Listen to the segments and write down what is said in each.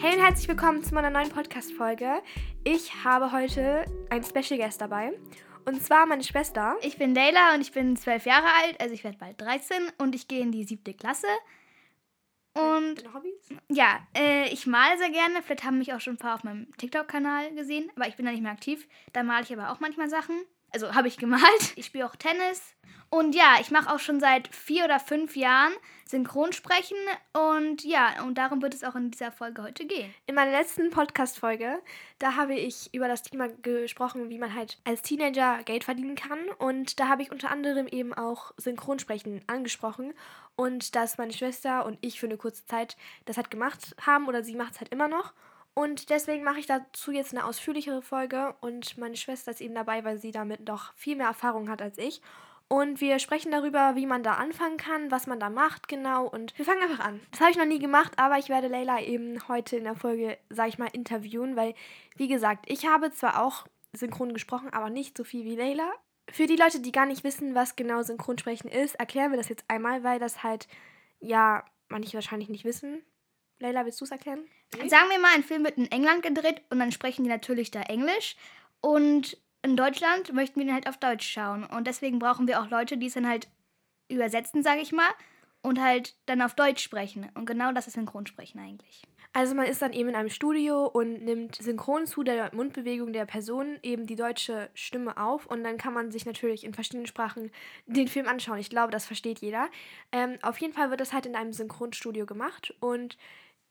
Hey und herzlich willkommen zu meiner neuen Podcast-Folge. Ich habe heute einen Special Guest dabei. Und zwar meine Schwester. Ich bin Leila und ich bin zwölf Jahre alt, also ich werde bald 13 und ich gehe in die siebte Klasse. Und Deine Hobbys? ja, äh, ich male sehr gerne. Vielleicht haben mich auch schon ein paar auf meinem TikTok-Kanal gesehen, aber ich bin da nicht mehr aktiv. Da male ich aber auch manchmal Sachen. Also habe ich gemalt. Ich spiele auch Tennis. Und ja, ich mache auch schon seit vier oder fünf Jahren Synchronsprechen. Und ja, und darum wird es auch in dieser Folge heute gehen. In meiner letzten Podcast-Folge, da habe ich über das Thema gesprochen, wie man halt als Teenager Geld verdienen kann. Und da habe ich unter anderem eben auch Synchronsprechen angesprochen. Und dass meine Schwester und ich für eine kurze Zeit das halt gemacht haben oder sie macht es halt immer noch. Und deswegen mache ich dazu jetzt eine ausführlichere Folge und meine Schwester ist eben dabei, weil sie damit noch viel mehr Erfahrung hat als ich. Und wir sprechen darüber, wie man da anfangen kann, was man da macht genau. Und wir fangen einfach an. Das habe ich noch nie gemacht, aber ich werde Leila eben heute in der Folge, sage ich mal, interviewen, weil, wie gesagt, ich habe zwar auch synchron gesprochen, aber nicht so viel wie Leila. Für die Leute, die gar nicht wissen, was genau Synchronsprechen ist, erklären wir das jetzt einmal, weil das halt, ja, manche wahrscheinlich nicht wissen. Leila, willst du es erklären? Sagen wir mal, ein Film wird in England gedreht und dann sprechen die natürlich da Englisch. Und in Deutschland möchten wir den halt auf Deutsch schauen. Und deswegen brauchen wir auch Leute, die es dann halt übersetzen, sage ich mal, und halt dann auf Deutsch sprechen. Und genau das ist Synchronsprechen eigentlich. Also man ist dann eben in einem Studio und nimmt synchron zu der Mundbewegung der Person eben die deutsche Stimme auf und dann kann man sich natürlich in verschiedenen Sprachen den Film anschauen. Ich glaube, das versteht jeder. Ähm, auf jeden Fall wird das halt in einem Synchronstudio gemacht und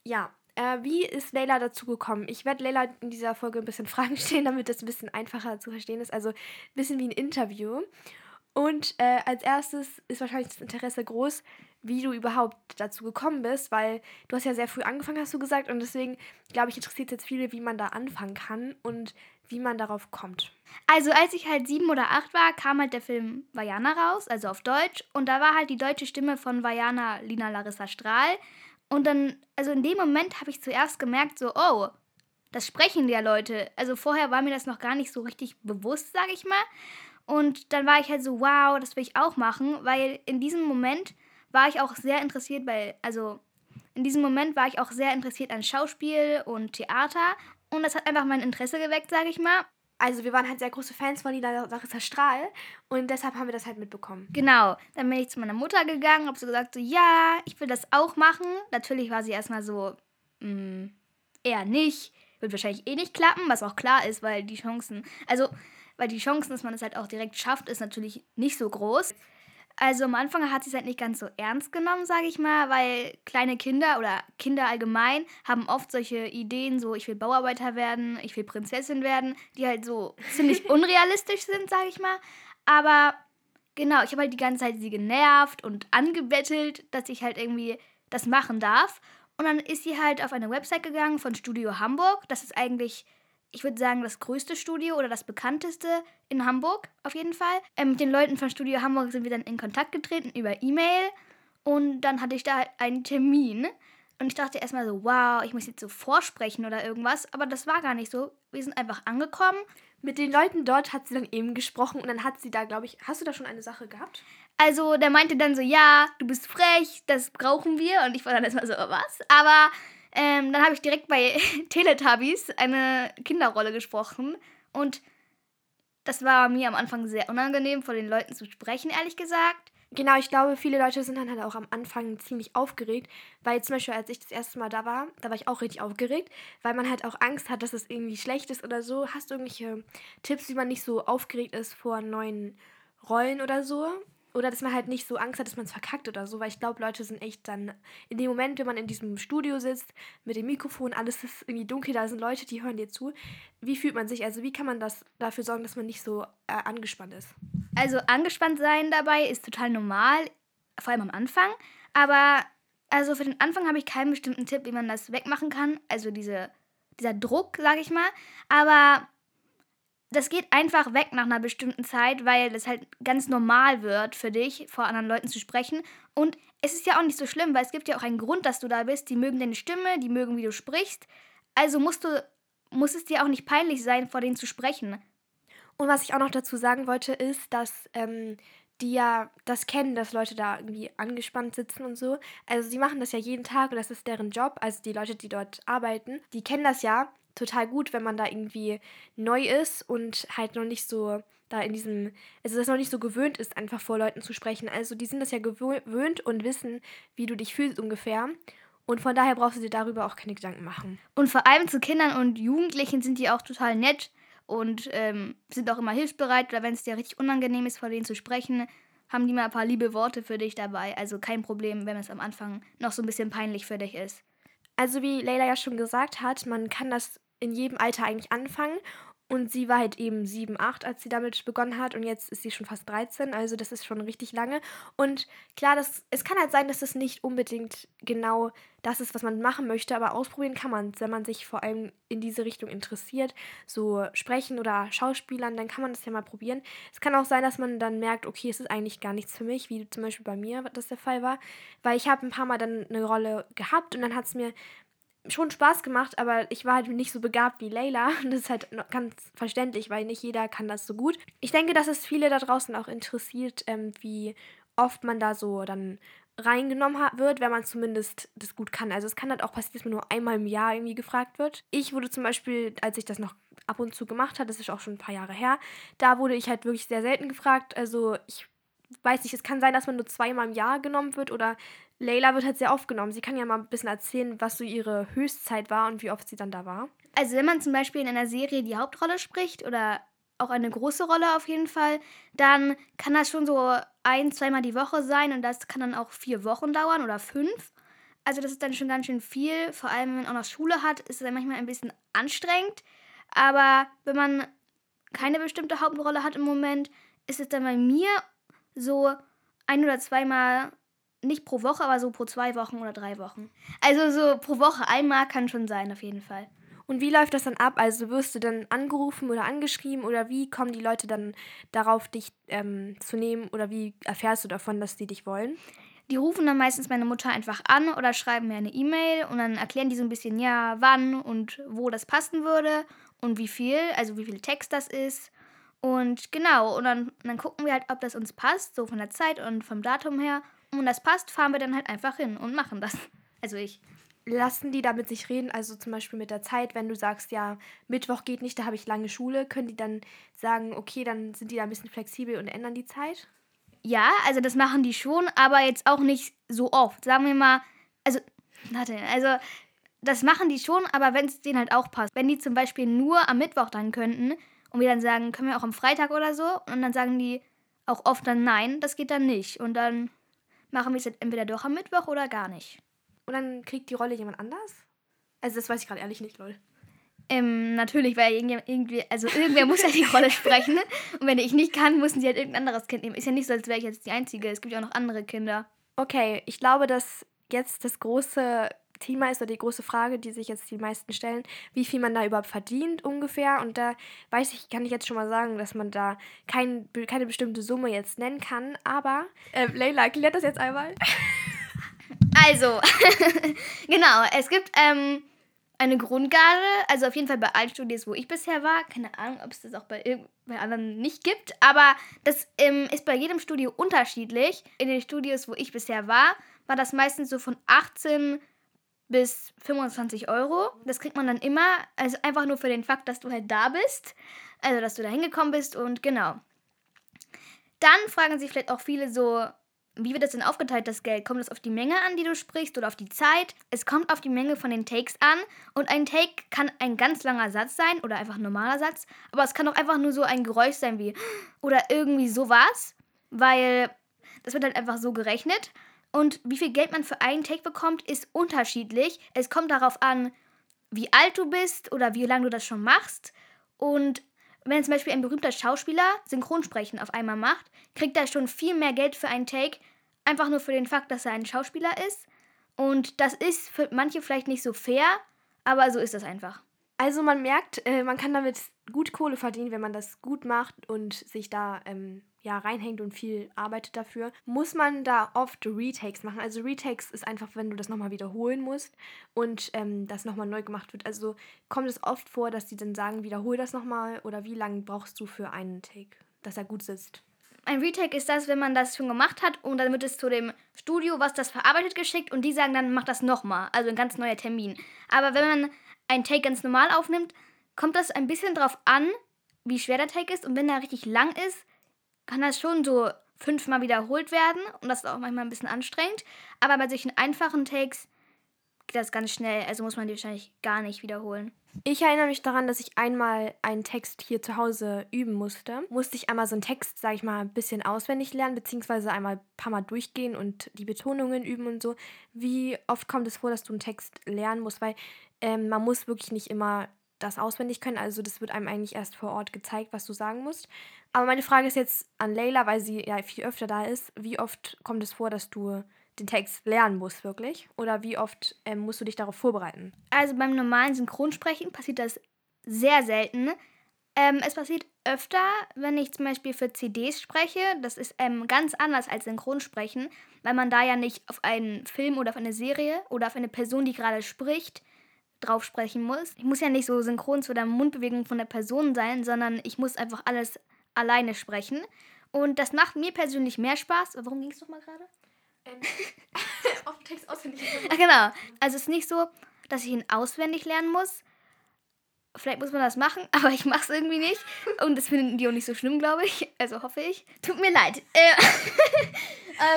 ja, äh, wie ist Leila dazu gekommen? Ich werde Leila in dieser Folge ein bisschen Fragen stellen, damit das ein bisschen einfacher zu verstehen ist. Also ein bisschen wie ein Interview. Und äh, als erstes ist wahrscheinlich das Interesse groß, wie du überhaupt dazu gekommen bist, weil du hast ja sehr früh angefangen, hast du gesagt. Und deswegen, glaube ich, interessiert jetzt viele, wie man da anfangen kann und wie man darauf kommt. Also als ich halt sieben oder acht war, kam halt der Film Vajana raus, also auf Deutsch. Und da war halt die deutsche Stimme von Vajana Lina Larissa Strahl. Und dann, also in dem Moment habe ich zuerst gemerkt, so, oh, das sprechen ja Leute. Also vorher war mir das noch gar nicht so richtig bewusst, sage ich mal. Und dann war ich halt so, wow, das will ich auch machen, weil in diesem Moment war ich auch sehr interessiert bei, also in diesem Moment war ich auch sehr interessiert an Schauspiel und Theater. Und das hat einfach mein Interesse geweckt, sage ich mal. Also wir waren halt sehr große Fans von Lila Larissa Strahl und deshalb haben wir das halt mitbekommen. Genau. Dann bin ich zu meiner Mutter gegangen, habe so gesagt, so ja, ich will das auch machen. Natürlich war sie erstmal so, mh, eher nicht. Wird wahrscheinlich eh nicht klappen, was auch klar ist, weil die Chancen, also, weil die Chancen, dass man es halt auch direkt schafft, ist natürlich nicht so groß. Also am Anfang hat sie es halt nicht ganz so ernst genommen, sage ich mal, weil kleine Kinder oder Kinder allgemein haben oft solche Ideen, so ich will Bauarbeiter werden, ich will Prinzessin werden, die halt so ziemlich unrealistisch sind, sage ich mal. Aber genau, ich habe halt die ganze Zeit sie genervt und angebettelt, dass ich halt irgendwie das machen darf. Und dann ist sie halt auf eine Website gegangen von Studio Hamburg. Das ist eigentlich ich würde sagen, das größte Studio oder das bekannteste in Hamburg auf jeden Fall. Ähm, mit den Leuten von Studio Hamburg sind wir dann in Kontakt getreten über E-Mail und dann hatte ich da einen Termin. Und ich dachte erstmal so, wow, ich muss jetzt so vorsprechen oder irgendwas. Aber das war gar nicht so. Wir sind einfach angekommen. Mit den Leuten dort hat sie dann eben gesprochen und dann hat sie da, glaube ich, hast du da schon eine Sache gehabt? Also der meinte dann so, ja, du bist frech, das brauchen wir. Und ich war dann erstmal so, was? Aber ähm, dann habe ich direkt bei Teletubbies eine Kinderrolle gesprochen und das war mir am Anfang sehr unangenehm, vor den Leuten zu sprechen, ehrlich gesagt. Genau, ich glaube, viele Leute sind dann halt auch am Anfang ziemlich aufgeregt, weil zum Beispiel, als ich das erste Mal da war, da war ich auch richtig aufgeregt, weil man halt auch Angst hat, dass es irgendwie schlecht ist oder so. Hast du irgendwelche Tipps, wie man nicht so aufgeregt ist vor neuen Rollen oder so? Oder dass man halt nicht so Angst hat, dass man es verkackt oder so, weil ich glaube, Leute sind echt dann in dem Moment, wenn man in diesem Studio sitzt, mit dem Mikrofon, alles ist irgendwie dunkel, da sind Leute, die hören dir zu. Wie fühlt man sich? Also wie kann man das dafür sorgen, dass man nicht so äh, angespannt ist? Also angespannt sein dabei ist total normal, vor allem am Anfang. Aber also für den Anfang habe ich keinen bestimmten Tipp, wie man das wegmachen kann. Also diese, dieser Druck, sage ich mal. Aber das geht einfach weg nach einer bestimmten Zeit, weil es halt ganz normal wird für dich, vor anderen Leuten zu sprechen. Und es ist ja auch nicht so schlimm, weil es gibt ja auch einen Grund, dass du da bist. Die mögen deine Stimme, die mögen, wie du sprichst. Also musst du, muss es dir auch nicht peinlich sein, vor denen zu sprechen. Und was ich auch noch dazu sagen wollte, ist, dass ähm, die ja das kennen, dass Leute da irgendwie angespannt sitzen und so. Also sie machen das ja jeden Tag und das ist deren Job. Also die Leute, die dort arbeiten, die kennen das ja total gut, wenn man da irgendwie neu ist und halt noch nicht so da in diesem, also das noch nicht so gewöhnt ist, einfach vor Leuten zu sprechen. Also die sind das ja gewöhnt und wissen, wie du dich fühlst ungefähr. Und von daher brauchst du dir darüber auch keine Gedanken machen. Und vor allem zu Kindern und Jugendlichen sind die auch total nett und ähm, sind auch immer hilfsbereit. Oder wenn es dir richtig unangenehm ist, vor denen zu sprechen, haben die mal ein paar liebe Worte für dich dabei. Also kein Problem, wenn es am Anfang noch so ein bisschen peinlich für dich ist. Also wie Leila ja schon gesagt hat, man kann das in jedem Alter eigentlich anfangen. Und sie war halt eben 7, 8, als sie damit begonnen hat. Und jetzt ist sie schon fast 13. Also das ist schon richtig lange. Und klar, das, es kann halt sein, dass das nicht unbedingt genau das ist, was man machen möchte. Aber ausprobieren kann man es, wenn man sich vor allem in diese Richtung interessiert. So sprechen oder Schauspielern, dann kann man das ja mal probieren. Es kann auch sein, dass man dann merkt, okay, es ist eigentlich gar nichts für mich. Wie zum Beispiel bei mir das der Fall war. Weil ich habe ein paar Mal dann eine Rolle gehabt. Und dann hat es mir schon Spaß gemacht, aber ich war halt nicht so begabt wie Layla. Das ist halt ganz verständlich, weil nicht jeder kann das so gut. Ich denke, dass es viele da draußen auch interessiert, ähm, wie oft man da so dann reingenommen wird, wenn man zumindest das gut kann. Also es kann halt auch passieren, dass man nur einmal im Jahr irgendwie gefragt wird. Ich wurde zum Beispiel, als ich das noch ab und zu gemacht habe, das ist auch schon ein paar Jahre her, da wurde ich halt wirklich sehr selten gefragt. Also ich weiß nicht, es kann sein, dass man nur zweimal im Jahr genommen wird oder Leila wird halt sehr oft genommen. Sie kann ja mal ein bisschen erzählen, was so ihre Höchstzeit war und wie oft sie dann da war. Also wenn man zum Beispiel in einer Serie die Hauptrolle spricht oder auch eine große Rolle auf jeden Fall, dann kann das schon so ein, zweimal die Woche sein und das kann dann auch vier Wochen dauern oder fünf. Also das ist dann schon ganz schön viel. Vor allem, wenn man auch noch Schule hat, ist es dann manchmal ein bisschen anstrengend. Aber wenn man keine bestimmte Hauptrolle hat im Moment, ist es dann bei mir so ein oder zweimal nicht pro Woche, aber so pro zwei Wochen oder drei Wochen. Also so pro Woche einmal kann schon sein, auf jeden Fall. Und wie läuft das dann ab? Also wirst du dann angerufen oder angeschrieben oder wie kommen die Leute dann darauf, dich ähm, zu nehmen oder wie erfährst du davon, dass die dich wollen? Die rufen dann meistens meine Mutter einfach an oder schreiben mir eine E-Mail und dann erklären die so ein bisschen, ja, wann und wo das passen würde und wie viel, also wie viel Text das ist. Und genau, und dann, dann gucken wir halt, ob das uns passt, so von der Zeit und vom Datum her. Und wenn das passt, fahren wir dann halt einfach hin und machen das. Also ich. Lassen die da mit sich reden, also zum Beispiel mit der Zeit, wenn du sagst, ja, Mittwoch geht nicht, da habe ich lange Schule, können die dann sagen, okay, dann sind die da ein bisschen flexibel und ändern die Zeit? Ja, also das machen die schon, aber jetzt auch nicht so oft. Sagen wir mal, also, warte, also das machen die schon, aber wenn es denen halt auch passt. Wenn die zum Beispiel nur am Mittwoch dann könnten und wir dann sagen, können wir auch am Freitag oder so, und dann sagen die auch oft dann nein, das geht dann nicht. Und dann machen wir es entweder doch am Mittwoch oder gar nicht. Und dann kriegt die Rolle jemand anders? Also das weiß ich gerade ehrlich nicht, lol. Ähm, natürlich, weil irgendwie, also irgendwer muss ja die Rolle sprechen. Und wenn ich nicht kann, müssen sie halt irgendein anderes Kind nehmen. Ist ja nicht so, als wäre ich jetzt die Einzige. Es gibt ja auch noch andere Kinder. Okay, ich glaube, dass jetzt das große Thema ist oder die große Frage, die sich jetzt die meisten stellen, wie viel man da überhaupt verdient ungefähr. Und da weiß ich, kann ich jetzt schon mal sagen, dass man da kein, keine bestimmte Summe jetzt nennen kann. Aber äh, Leila, erklärt das jetzt einmal. Also, genau, es gibt ähm, eine Grundgarde, also auf jeden Fall bei allen Studios, wo ich bisher war. Keine Ahnung, ob es das auch bei, bei anderen nicht gibt, aber das ähm, ist bei jedem Studio unterschiedlich. In den Studios, wo ich bisher war, war das meistens so von 18 bis 25 Euro. Das kriegt man dann immer, also einfach nur für den Fakt, dass du halt da bist. Also, dass du da hingekommen bist und genau. Dann fragen sich vielleicht auch viele so, wie wird das denn aufgeteilt, das Geld? Kommt es auf die Menge an, die du sprichst oder auf die Zeit? Es kommt auf die Menge von den Takes an und ein Take kann ein ganz langer Satz sein oder einfach ein normaler Satz, aber es kann auch einfach nur so ein Geräusch sein wie oder irgendwie sowas, weil das wird halt einfach so gerechnet und wie viel Geld man für einen Take bekommt, ist unterschiedlich. Es kommt darauf an, wie alt du bist oder wie lange du das schon machst. Und wenn zum Beispiel ein berühmter Schauspieler Synchronsprechen auf einmal macht, kriegt er schon viel mehr Geld für einen Take, einfach nur für den Fakt, dass er ein Schauspieler ist. Und das ist für manche vielleicht nicht so fair, aber so ist das einfach. Also man merkt, äh, man kann damit gut Kohle verdienen, wenn man das gut macht und sich da ähm, ja, reinhängt und viel arbeitet dafür, muss man da oft Retakes machen. Also Retakes ist einfach, wenn du das nochmal wiederholen musst und ähm, das nochmal neu gemacht wird. Also kommt es oft vor, dass die dann sagen, wiederhol das nochmal oder wie lange brauchst du für einen Take, dass er gut sitzt? Ein Retake ist das, wenn man das schon gemacht hat und dann wird es zu dem Studio, was das verarbeitet, geschickt und die sagen dann, mach das nochmal. Also ein ganz neuer Termin. Aber wenn man einen Take ganz normal aufnimmt, kommt das ein bisschen drauf an, wie schwer der Take ist. Und wenn der richtig lang ist, kann das schon so fünfmal wiederholt werden. Und das ist auch manchmal ein bisschen anstrengend. Aber bei solchen einfachen Takes geht das ganz schnell. Also muss man die wahrscheinlich gar nicht wiederholen. Ich erinnere mich daran, dass ich einmal einen Text hier zu Hause üben musste. Musste ich einmal so einen Text, sage ich mal, ein bisschen auswendig lernen, beziehungsweise einmal ein paar Mal durchgehen und die Betonungen üben und so. Wie oft kommt es vor, dass du einen Text lernen musst? Weil ähm, man muss wirklich nicht immer das auswendig können. Also das wird einem eigentlich erst vor Ort gezeigt, was du sagen musst. Aber meine Frage ist jetzt an Leila, weil sie ja viel öfter da ist. Wie oft kommt es vor, dass du den Text lernen musst, wirklich? Oder wie oft ähm, musst du dich darauf vorbereiten? Also beim normalen Synchronsprechen passiert das sehr selten. Ähm, es passiert öfter, wenn ich zum Beispiel für CDs spreche. Das ist ähm, ganz anders als Synchronsprechen, weil man da ja nicht auf einen Film oder auf eine Serie oder auf eine Person, die gerade spricht, drauf sprechen muss. Ich muss ja nicht so synchron zu der Mundbewegung von der Person sein, sondern ich muss einfach alles alleine sprechen. Und das macht mir persönlich mehr Spaß. Warum ging es nochmal gerade? Ähm, auf den Text auswendig lernen. Ach genau. Also es ist nicht so, dass ich ihn auswendig lernen muss. Vielleicht muss man das machen, aber ich mache es irgendwie nicht. Und das finden die auch nicht so schlimm, glaube ich. Also hoffe ich. Tut mir leid. Äh,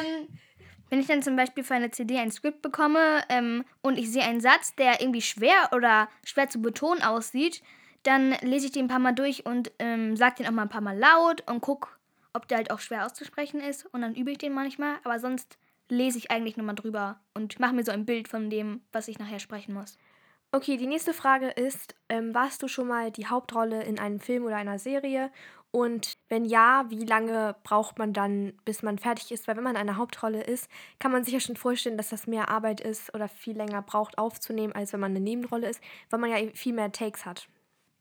ähm, wenn ich dann zum Beispiel für eine CD ein Skript bekomme ähm, und ich sehe einen Satz, der irgendwie schwer oder schwer zu betonen aussieht, dann lese ich den ein paar Mal durch und ähm, sage den auch mal ein paar Mal laut und gucke, ob der halt auch schwer auszusprechen ist. Und dann übe ich den manchmal. Aber sonst lese ich eigentlich nur mal drüber und mache mir so ein Bild von dem, was ich nachher sprechen muss. Okay, die nächste Frage ist, ähm, warst du schon mal die Hauptrolle in einem Film oder einer Serie? Und wenn ja, wie lange braucht man dann, bis man fertig ist? Weil wenn man eine Hauptrolle ist, kann man sich ja schon vorstellen, dass das mehr Arbeit ist oder viel länger braucht aufzunehmen, als wenn man eine Nebenrolle ist, weil man ja viel mehr Takes hat.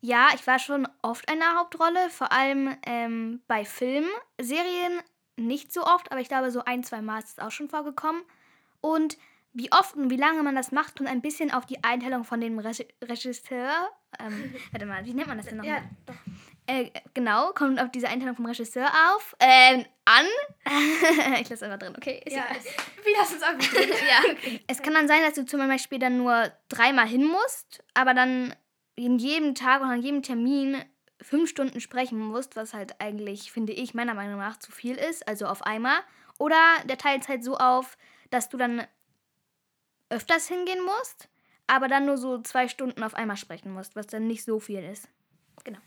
Ja, ich war schon oft eine Hauptrolle, vor allem ähm, bei Filmen. Serien nicht so oft, aber ich glaube, so ein, zwei Mal ist es auch schon vorgekommen. Und wie oft und wie lange man das macht, kommt ein bisschen auf die Einteilung von dem Re Regisseur. Ähm, warte mal, wie nennt man das denn nochmal? Ja, doch. Äh, genau, kommt auf diese Einteilung vom Regisseur auf. Ähm, an. ich lasse einfach drin, okay? Ist ja, wie hast du es einfach drin? ja. Okay. Es kann dann sein, dass du zum Beispiel dann nur dreimal hin musst, aber dann in jedem Tag oder an jedem Termin fünf Stunden sprechen musst, was halt eigentlich, finde ich, meiner Meinung nach zu viel ist, also auf einmal. Oder der teilt es halt so auf, dass du dann öfters hingehen musst, aber dann nur so zwei Stunden auf einmal sprechen musst, was dann nicht so viel ist. Genau.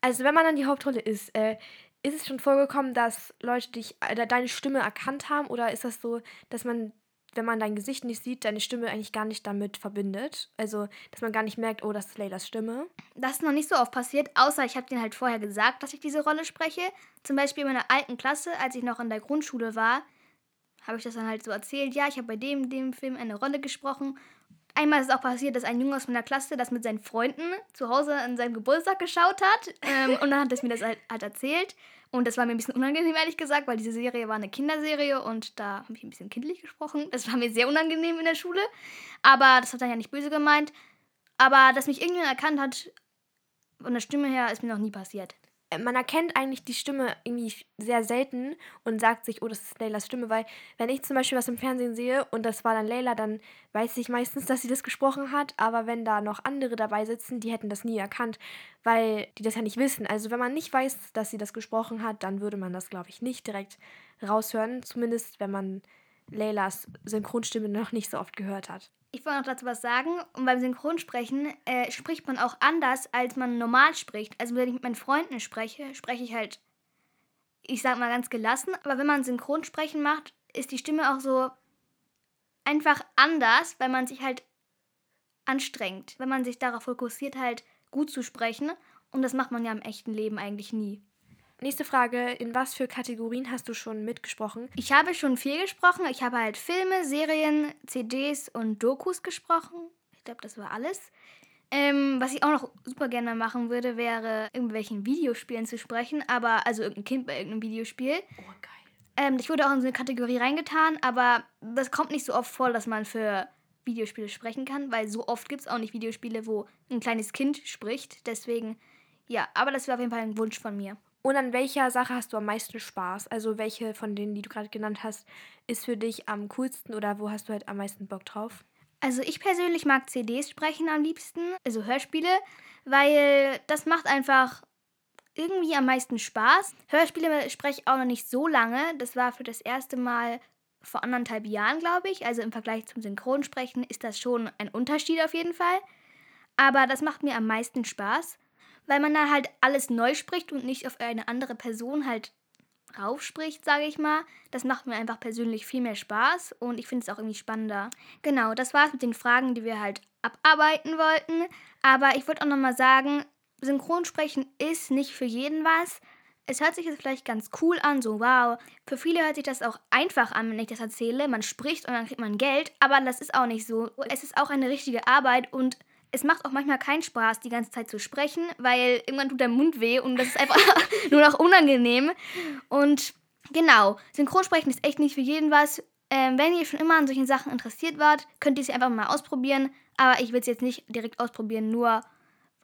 Also wenn man dann die Hauptrolle ist, äh, ist es schon vorgekommen, dass Leute dich, äh, deine Stimme erkannt haben oder ist das so, dass man, wenn man dein Gesicht nicht sieht, deine Stimme eigentlich gar nicht damit verbindet? Also, dass man gar nicht merkt, oh, das ist Leylas Stimme? Das ist noch nicht so oft passiert, außer ich habe denen halt vorher gesagt, dass ich diese Rolle spreche. Zum Beispiel in meiner alten Klasse, als ich noch in der Grundschule war, habe ich das dann halt so erzählt. Ja, ich habe bei dem, dem Film eine Rolle gesprochen Einmal ist es auch passiert, dass ein Junge aus meiner Klasse das mit seinen Freunden zu Hause an seinem Geburtstag geschaut hat. Ähm, und dann hat es mir das halt, halt, erzählt. Und das war mir ein bisschen unangenehm, ehrlich gesagt, weil diese Serie war eine Kinderserie und da habe ich ein bisschen kindlich gesprochen. Das war mir sehr unangenehm in der Schule. Aber das hat er ja nicht böse gemeint. Aber dass mich irgendjemand erkannt hat, von der Stimme her, ist mir noch nie passiert man erkennt eigentlich die Stimme irgendwie sehr selten und sagt sich, oh, das ist Leylas Stimme, weil wenn ich zum Beispiel was im Fernsehen sehe und das war dann Leyla, dann weiß ich meistens, dass sie das gesprochen hat, aber wenn da noch andere dabei sitzen, die hätten das nie erkannt, weil die das ja nicht wissen. Also wenn man nicht weiß, dass sie das gesprochen hat, dann würde man das, glaube ich, nicht direkt raushören, zumindest wenn man Leylas Synchronstimme noch nicht so oft gehört hat. Ich wollte noch dazu was sagen. Und beim Synchronsprechen äh, spricht man auch anders, als man normal spricht. Also wenn ich mit meinen Freunden spreche, spreche ich halt, ich sag mal ganz gelassen. Aber wenn man Synchronsprechen macht, ist die Stimme auch so einfach anders, weil man sich halt anstrengt. Wenn man sich darauf fokussiert, halt gut zu sprechen. Und das macht man ja im echten Leben eigentlich nie. Nächste Frage, in was für Kategorien hast du schon mitgesprochen? Ich habe schon viel gesprochen. Ich habe halt Filme, Serien, CDs und Dokus gesprochen. Ich glaube, das war alles. Ähm, was ich auch noch super gerne machen würde, wäre irgendwelchen Videospielen zu sprechen, aber also irgendein Kind bei irgendeinem Videospiel. Oh, geil. Ähm, ich wurde auch in so eine Kategorie reingetan, aber das kommt nicht so oft vor, dass man für Videospiele sprechen kann, weil so oft gibt es auch nicht Videospiele, wo ein kleines Kind spricht. Deswegen, ja, aber das wäre auf jeden Fall ein Wunsch von mir. Und an welcher Sache hast du am meisten Spaß? Also welche von denen, die du gerade genannt hast, ist für dich am coolsten oder wo hast du halt am meisten Bock drauf? Also ich persönlich mag CDs sprechen am liebsten, also Hörspiele, weil das macht einfach irgendwie am meisten Spaß. Hörspiele spreche ich auch noch nicht so lange. Das war für das erste Mal vor anderthalb Jahren, glaube ich. Also im Vergleich zum Synchronsprechen ist das schon ein Unterschied auf jeden Fall. Aber das macht mir am meisten Spaß, weil man da halt alles neu spricht und nicht auf eine andere Person halt raufspricht, sage ich mal. Das macht mir einfach persönlich viel mehr Spaß und ich finde es auch irgendwie spannender. Genau, das war es mit den Fragen, die wir halt abarbeiten wollten. Aber ich wollte auch nochmal sagen, Synchronsprechen ist nicht für jeden was. Es hört sich jetzt vielleicht ganz cool an, so wow. Für viele hört sich das auch einfach an, wenn ich das erzähle. Man spricht und dann kriegt man Geld, aber das ist auch nicht so. Es ist auch eine richtige Arbeit und es macht auch manchmal keinen Spaß, die ganze Zeit zu sprechen, weil irgendwann tut der Mund weh und das ist einfach nur noch unangenehm. Und genau, Synchronsprechen ist echt nicht für jeden was. Ähm, wenn ihr schon immer an solchen Sachen interessiert wart, könnt ihr es einfach mal ausprobieren. Aber ich will es jetzt nicht direkt ausprobieren, nur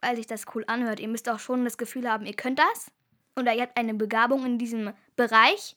weil sich das cool anhört. Ihr müsst auch schon das Gefühl haben, ihr könnt das. Oder ihr habt eine Begabung in diesem Bereich.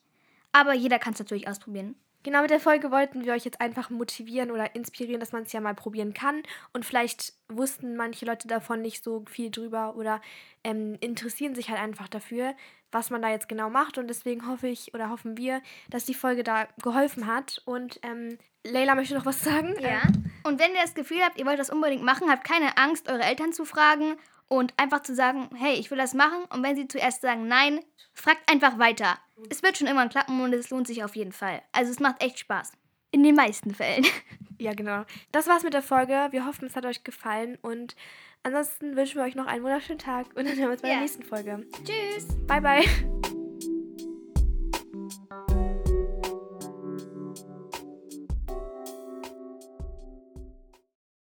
Aber jeder kann es natürlich ausprobieren. Genau mit der Folge wollten wir euch jetzt einfach motivieren oder inspirieren, dass man es ja mal probieren kann. Und vielleicht wussten manche Leute davon nicht so viel drüber oder ähm, interessieren sich halt einfach dafür, was man da jetzt genau macht. Und deswegen hoffe ich oder hoffen wir, dass die Folge da geholfen hat. Und ähm, Leila möchte noch was sagen. Ja. Und wenn ihr das Gefühl habt, ihr wollt das unbedingt machen, habt keine Angst, eure Eltern zu fragen und einfach zu sagen, hey, ich will das machen. Und wenn sie zuerst sagen nein, fragt einfach weiter. Es wird schon irgendwann klappen und es lohnt sich auf jeden Fall. Also es macht echt Spaß. In den meisten Fällen. Ja, genau. Das war's mit der Folge. Wir hoffen, es hat euch gefallen und ansonsten wünschen wir euch noch einen wunderschönen Tag und dann hören wir uns bei ja. der nächsten Folge. Tschüss. Bye, bye.